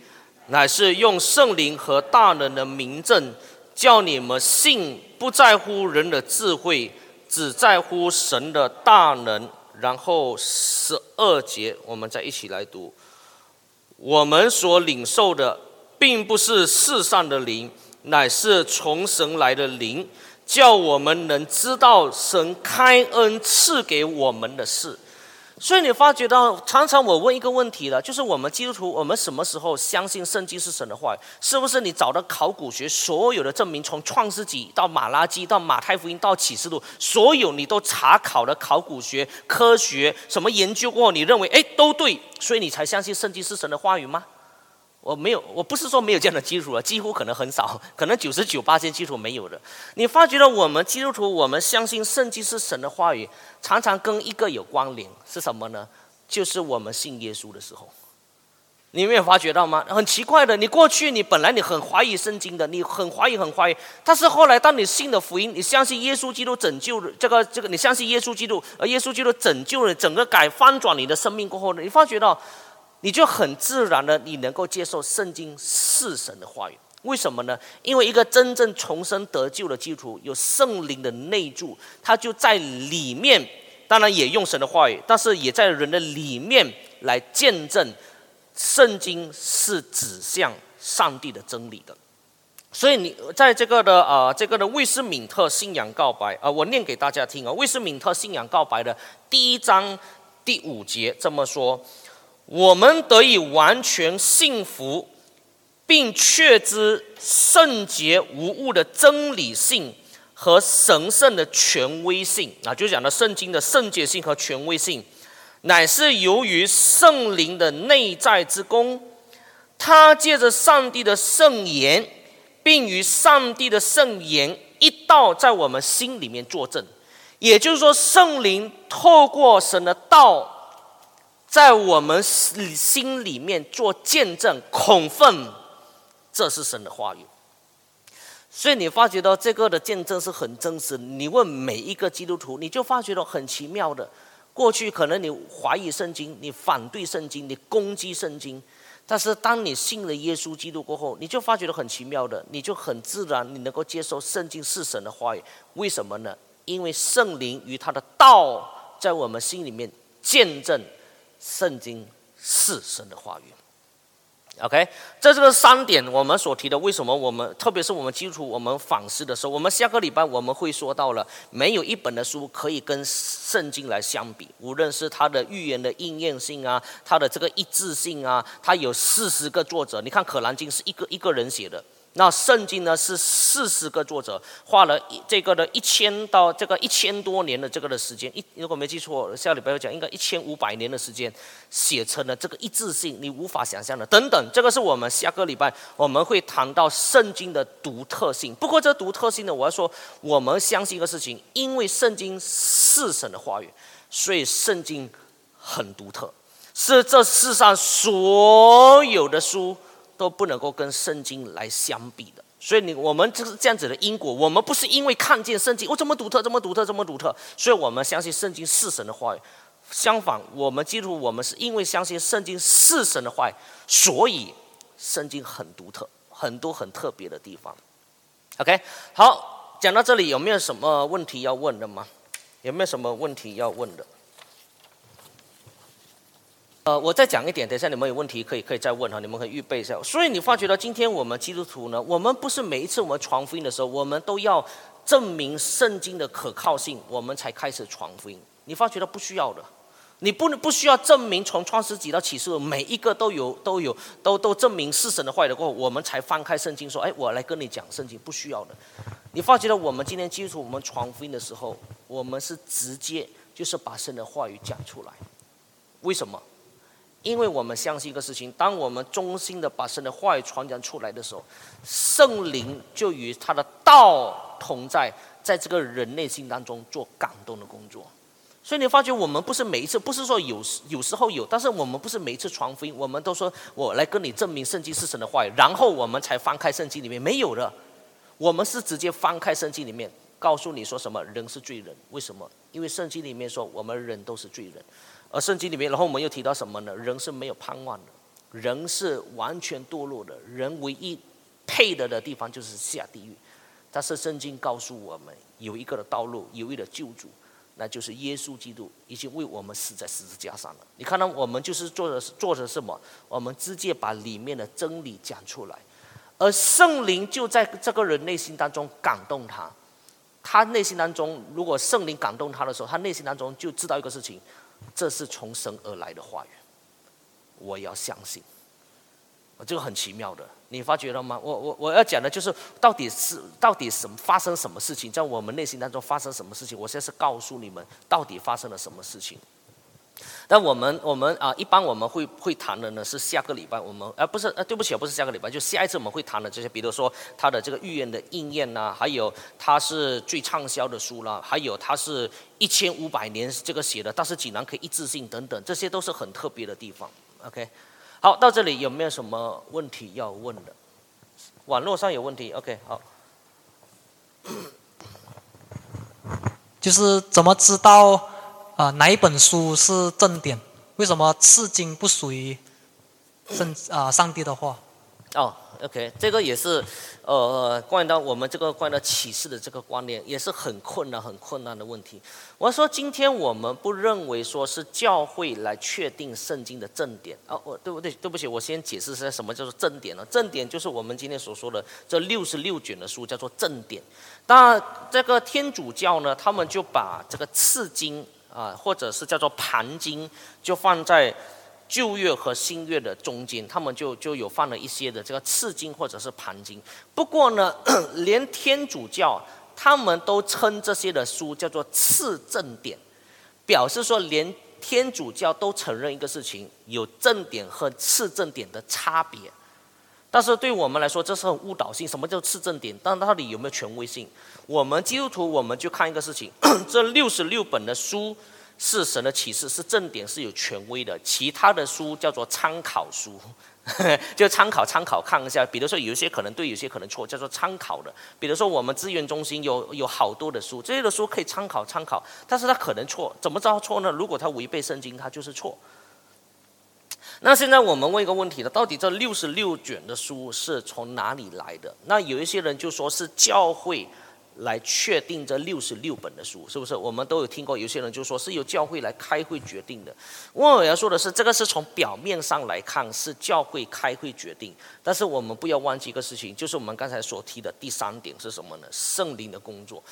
A: 乃是用圣灵和大能的名证，叫你们信，不在乎人的智慧，只在乎神的大能。然后十二节，我们再一起来读。我们所领受的，并不是世上的灵，乃是从神来的灵，叫我们能知道神开恩赐给我们的事。所以你发觉到，常常我问一个问题了，就是我们基督徒，我们什么时候相信圣经是神的话语？是不是你找到考古学所有的证明，从创世纪到马拉基到马太福音到启示录，所有你都查考了考古学、科学什么研究过，你认为哎都对，所以你才相信圣经是神的话语吗？我没有，我不是说没有这样的基础了，几乎可能很少，可能九十九八千基础没有的。你发觉到我们基督徒，我们相信圣经是神的话语，常常跟一个有关联，是什么呢？就是我们信耶稣的时候，你没有发觉到吗？很奇怪的，你过去你本来你很怀疑圣经的，你很怀疑很怀疑，但是后来当你信了福音，你相信耶稣基督拯救了这个这个，你相信耶稣基督，而耶稣基督拯救了整个改翻转你的生命过后呢，你发觉到。你就很自然的，你能够接受圣经是神的话语，为什么呢？因为一个真正重生得救的基督徒，有圣灵的内住，他就在里面，当然也用神的话语，但是也在人的里面来见证圣经是指向上帝的真理的。所以你在这个的呃这个的威斯敏特信仰告白啊，我念给大家听啊，威斯敏特信仰告白的第一章第五节这么说。我们得以完全信服，并确知圣洁无误的真理性和神圣的权威性啊，就讲到圣经的圣洁性和权威性，乃是由于圣灵的内在之功，他借着上帝的圣言，并与上帝的圣言一道在我们心里面作证。也就是说，圣灵透过神的道。在我们心里面做见证、恐愤，这是神的话语。所以你发觉到这个的见证是很真实。你问每一个基督徒，你就发觉到很奇妙的。过去可能你怀疑圣经，你反对圣经，你攻击圣经，但是当你信了耶稣基督过后，你就发觉到很奇妙的，你就很自然，你能够接受圣经是神的话语。为什么呢？因为圣灵与他的道在我们心里面见证。圣经是神的话语，OK，这这个三点我们所提的，为什么我们特别是我们基础我们反思的时候，我们下个礼拜我们会说到了，没有一本的书可以跟圣经来相比，无论是它的预言的应验性啊，它的这个一致性啊，它有四十个作者，你看《可兰经》是一个一个人写的。那圣经呢是四十个作者花了这个的一千到这个一千多年的这个的时间，一如果没记错，下礼拜要讲应该一千五百年的时间写成了这个一致性，你无法想象的等等，这个是我们下个礼拜我们会谈到圣经的独特性。不过这独特性呢，我要说我们相信一个事情，因为圣经是神的话语，所以圣经很独特，是这世上所有的书。都不能够跟圣经来相比的，所以你我们就是这样子的因果，我们不是因为看见圣经，我这么独特，这么独特，这么独特，所以我们相信圣经是神的话语。相反，我们基督我们是因为相信圣经是神的话语，所以圣经很独特，很多很特别的地方。OK，好，讲到这里有没有什么问题要问的吗？有没有什么问题要问的？呃，我再讲一点，等一下你们有问题可以可以再问哈，你们可以预备一下。所以你发觉到今天我们基督徒呢，我们不是每一次我们传福音的时候，我们都要证明圣经的可靠性，我们才开始传福音。你发觉到不需要的，你不能不需要证明从创世纪到启示录每一个都有都有都都证明是神的话语过后，我们才翻开圣经说，哎，我来跟你讲圣经，不需要的。你发觉到我们今天基督徒我们传福音的时候，我们是直接就是把神的话语讲出来，为什么？因为我们相信一个事情，当我们衷心的把神的话语传讲出来的时候，圣灵就与他的道同在，在这个人内心当中做感动的工作。所以你发觉我们不是每一次，不是说有时有时候有，但是我们不是每一次传福音，我们都说我来跟你证明圣经是神的话语，然后我们才翻开圣经里面没有的，我们是直接翻开圣经里面，告诉你说什么人是罪人，为什么？因为圣经里面说我们人都是罪人。而圣经里面，然后我们又提到什么呢？人是没有盼望的，人是完全堕落的，人唯一配得的地方就是下地狱。但是圣经告诉我们，有一个的道路，有一个救主，那就是耶稣基督已经为我们死在十字架上了。你看到我们就是做的做的什么？我们直接把里面的真理讲出来，而圣灵就在这个人内心当中感动他。他内心当中，如果圣灵感动他的时候，他内心当中就知道一个事情。这是从神而来的话语，我要相信。这个很奇妙的，你发觉了吗？我我我要讲的就是，到底是到底什么发生什么事情，在我们内心当中发生什么事情？我现在是告诉你们，到底发生了什么事情。但我们我们啊，一般我们会会谈的呢是下个礼拜我们，呃不是呃对不起，不是下个礼拜，就下一次我们会谈的这些，比如说他的这个预言的应验呐，还有他是最畅销的书啦，还有他是一千五百年这个写的，但是竟然可以一致性等等，这些都是很特别的地方。OK，好，到这里有没有什么问题要问的？网络上有问题？OK，好，
D: 就是怎么知道？啊，哪一本书是正典？为什么次经不属于圣啊上帝的话？
A: 哦，OK，这个也是呃，关于到我们这个关于到启示的这个观念，也是很困难、很困难的问题。我说，今天我们不认为说是教会来确定圣经的正典啊，我对不对？对不起，我先解释一下什么叫做正典呢？正典就是我们今天所说的这六十六卷的书叫做正典。那这个天主教呢，他们就把这个次经。啊，或者是叫做盘经，就放在旧约和新约的中间，他们就就有放了一些的这个次经或者是盘经。不过呢，连天主教他们都称这些的书叫做次正典，表示说连天主教都承认一个事情，有正典和次正典的差别。但是对我们来说，这是很误导性。什么叫次正典？但到底有没有权威性？我们基督徒，我们就看一个事情：这六十六本的书是神的启示，是正典，是有权威的；其他的书叫做参考书，就参考参考看一下。比如说，有一些可能对，有些可能错，叫做参考的。比如说，我们资源中心有有好多的书，这些的书可以参考参考，但是它可能错。怎么知道错呢？如果它违背圣经，它就是错。那现在我们问一个问题了：到底这六十六卷的书是从哪里来的？那有一些人就说是教会来确定这六十六本的书，是不是？我们都有听过，有些人就说是由教会来开会决定的。我要说的是，这个是从表面上来看是教会开会决定，但是我们不要忘记一个事情，就是我们刚才所提的第三点是什么呢？圣灵的工作。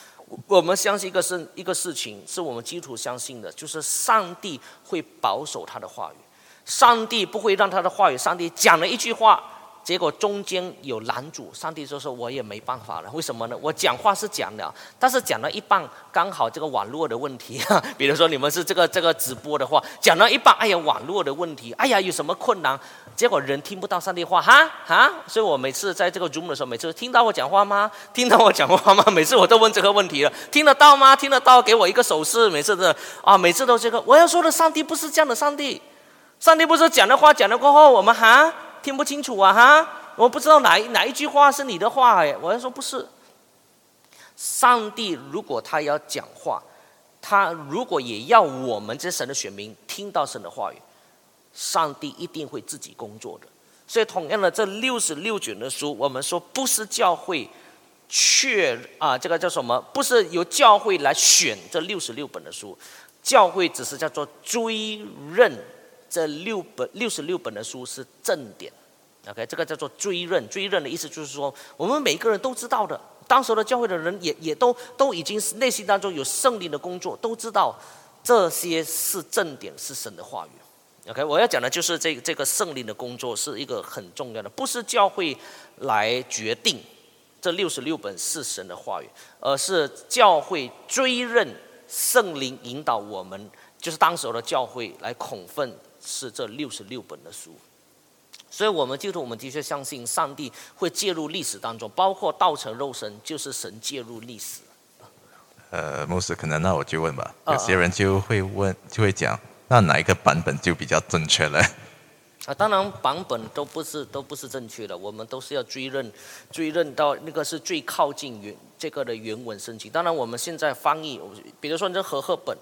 A: 我们相信一个是一个事情，是我们基础相信的，就是上帝会保守他的话语。上帝不会让他的话语，上帝讲了一句话，结果中间有拦阻，上帝就说我也没办法了。为什么呢？我讲话是讲了，但是讲到一半，刚好这个网络的问题，比如说你们是这个这个直播的话，讲到一半，哎呀，网络的问题，哎呀，有什么困难？结果人听不到上帝话，哈哈。所以我每次在这个 Zoom 的时候，每次听到我讲话吗？听到我讲话吗？每次我都问这个问题了，听得到吗？听得到，给我一个手势。每次的啊，每次都这个。我要说的上帝不是这样的，上帝。上帝不是讲的话讲了过后，我们哈听不清楚啊哈，我不知道哪一哪一句话是你的话哎，我要说不是。上帝如果他要讲话，他如果也要我们这神的选民听到神的话语，上帝一定会自己工作的。所以，同样的，这六十六卷的书，我们说不是教会确啊，这个叫什么？不是由教会来选这六十六本的书，教会只是叫做追认这六本六十六本的书是正典。OK，这个叫做追认。追认的意思就是说，我们每个人都知道的。当时的教会的人也也都都已经内心当中有圣灵的工作，都知道这些是正点，是神的话语。OK，我要讲的就是这这个圣灵的工作是一个很重要的，不是教会来决定这六十六本是神的话语，而是教会追认圣灵引导我们，就是当时的教会来恐愤是这六十六本的书。所以，我们就是我们的确相信上帝会介入历史当中，包括道成肉身，就是神介入历史。
C: 呃，牧师，可能那我就问吧，有些人就会问，就会讲，那哪一个版本就比较正确了？
A: 啊，当然版本都不是都不是正确的，我们都是要追认，追认到那个是最靠近原这个的原文圣经。当然，我们现在翻译，比如说你这和合本。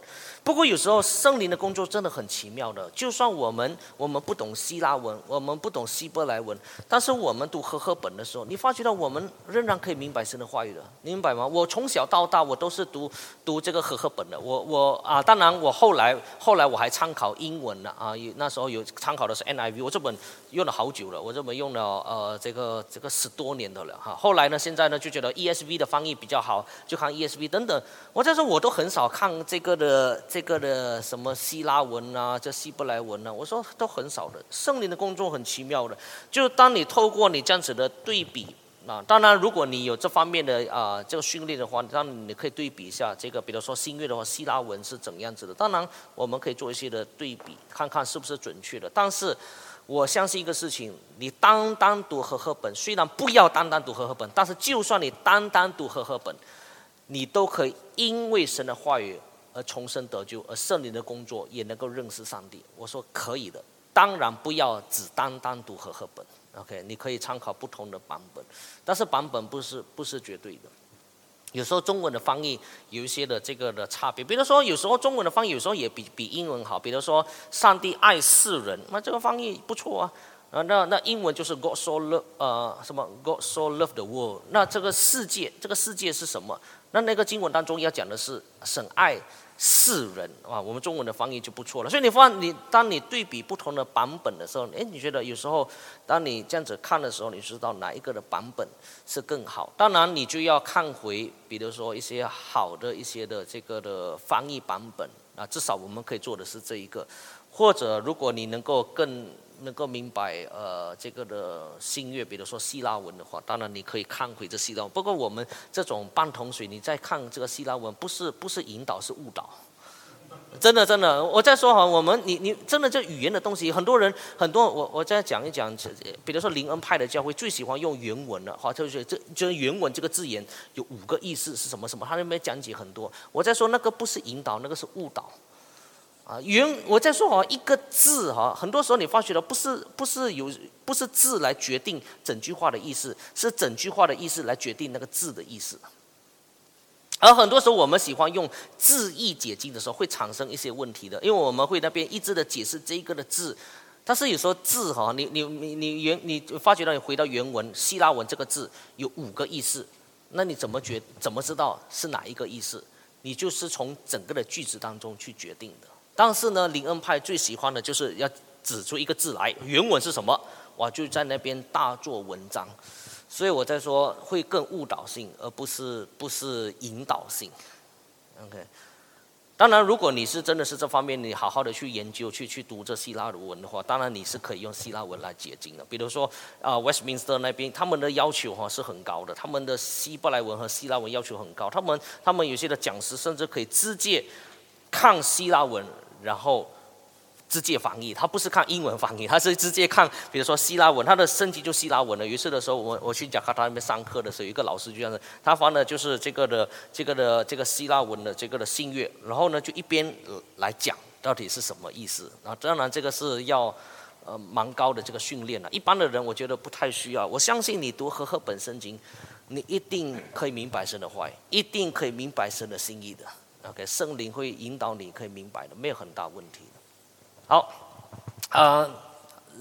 A: 不过有时候圣灵的工作真的很奇妙的，就算我们我们不懂希腊文，我们不懂希伯来文，但是我们读和合本的时候，你发觉到我们仍然可以明白神的话语的，明白吗？我从小到大我都是读读这个和合本的，我我啊，当然我后来后来我还参考英文的啊，有那时候有参考的是 NIV，我这本用了好久了，我这本用了呃这个这个十多年的了哈。后来呢，现在呢就觉得 ESV 的比较好，就看 ESV 等等。我再说我都很少看这个的。这个的什么希腊文啊，这希伯来文啊，我说都很少的。圣灵的工作很奇妙的，就当你透过你这样子的对比啊，当然如果你有这方面的啊这个训练的话，当然你可以对比一下这个，比如说新月的话，希腊文是怎样子的。当然我们可以做一些的对比，看看是不是准确的。但是我相信一个事情，你单单读和合本，虽然不要单单读和合本，但是就算你单单读和合本，你都可以因为神的话语。而重生得救，而圣灵的工作也能够认识上帝。我说可以的，当然不要只单单读和合本，OK？你可以参考不同的版本，但是版本不是不是绝对的。有时候中文的翻译有一些的这个的差别，比如说有时候中文的翻译有时候也比比英文好。比如说上帝爱世人，那这个翻译不错啊。啊，那那英文就是 God so love 呃什么 God so love the world。那这个世界这个世界是什么？那那个经文当中要讲的是神爱。四人啊，我们中文的翻译就不错了。所以你发你当你对比不同的版本的时候，哎，你觉得有时候当你这样子看的时候，你知道哪一个的版本是更好？当然，你就要看回，比如说一些好的一些的这个的翻译版本啊，至少我们可以做的是这一个。或者如果你能够更能够明白呃这个的新月，比如说希腊文的话，当然你可以看回这希腊。不过我们这种半桶水，你再看这个希腊文，不是不是引导，是误导。真的真的，我再说哈，我们你你真的这语言的东西，很多人很多我我再讲一讲，比如说灵恩派的教会最喜欢用原文了，哈，就是这就是原文这个字眼有五个意思是什么什么，他那边讲解很多。我在说那个不是引导，那个是误导。啊，原我在说哈，一个字哈，很多时候你发觉了，不是不是有不是字来决定整句话的意思，是整句话的意思来决定那个字的意思。而很多时候我们喜欢用字义解经的时候，会产生一些问题的，因为我们会那边一直的解释这一个的字，但是有时候字哈，你你你你原你发觉到你回到原文希腊文这个字有五个意思，那你怎么决怎么知道是哪一个意思？你就是从整个的句子当中去决定的。但是呢，灵恩派最喜欢的就是要指出一个字来，原文是什么，我就在那边大做文章。所以我在说会更误导性，而不是不是引导性。OK，当然，如果你是真的是这方面，你好好的去研究，去去读这希腊文的话，当然你是可以用希腊文来解经的。比如说啊，Westminster 那边他们的要求哈是很高的，他们的希伯来文和希腊文要求很高，他们他们有些的讲师甚至可以直接看希腊文。然后直接翻译，他不是看英文翻译，他是直接看，比如说希腊文，他的升级就希腊文了。于是的时候，我我去讲卡他那边上课的时候，一个老师就这样子，他翻的就是这个的这个的这个希腊文的这个的信乐，然后呢就一边来讲到底是什么意思。啊当然这个是要呃蛮高的这个训练了。一般的人我觉得不太需要。我相信你读和合本圣经，你一定可以明白神的话，一定可以明白神的心意的。OK，圣灵会引导你，可以明白的，没有很大问题。好，啊，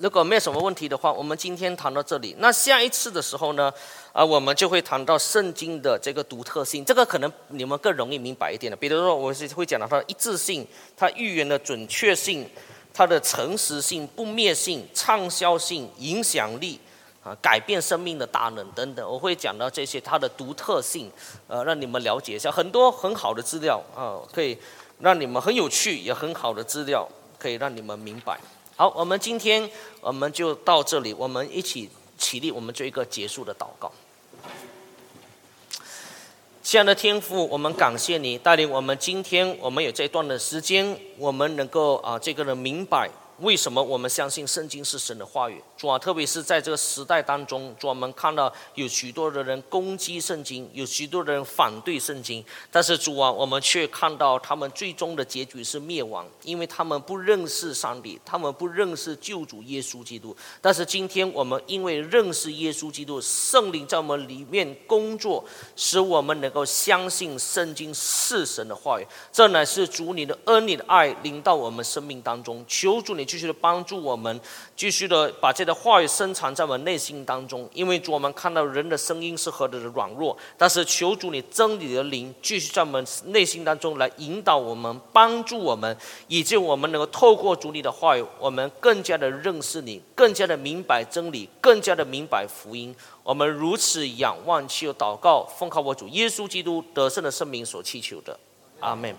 A: 如果没有什么问题的话，我们今天谈到这里。那下一次的时候呢，啊，我们就会谈到圣经的这个独特性，这个可能你们更容易明白一点的。比如说，我是会讲到它的一致性，它预言的准确性，它的诚实性、不灭性、畅销性、影响力。啊，改变生命的大能等等，我会讲到这些它的独特性，呃，让你们了解一下很多很好的资料啊，可以让你们很有趣，也很好的资料可以让你们明白。好，我们今天我们就到这里，我们一起起立，我们做一个结束的祷告。亲爱的天父，我们感谢你带领我们，今天我们有这段的时间，我们能够啊，这个人明白。为什么我们相信圣经是神的话语？主啊，特别是在这个时代当中，主我们看到有许多的人攻击圣经，有许多的人反对圣经。但是主啊，我们却看到他们最终的结局是灭亡，因为他们不认识上帝，他们不认识救主耶稣基督。但是今天我们因为认识耶稣基督，圣灵在我们里面工作，使我们能够相信圣经是神的话语。这乃是主你的恩、你的爱临到我们生命当中。求主你。继续的帮助我们，继续的把这话语深藏在我们内心当中。因为主，我们看到人的声音是何等的软弱，但是求主你真理的灵继续在我们内心当中来引导我们，帮助我们，以及我们能够透过主你的话语，我们更加的认识你，更加的明白真理，更加的明白福音。我们如此仰望，祈祷告，奉靠我主耶稣基督得胜的圣名所祈求的，阿门。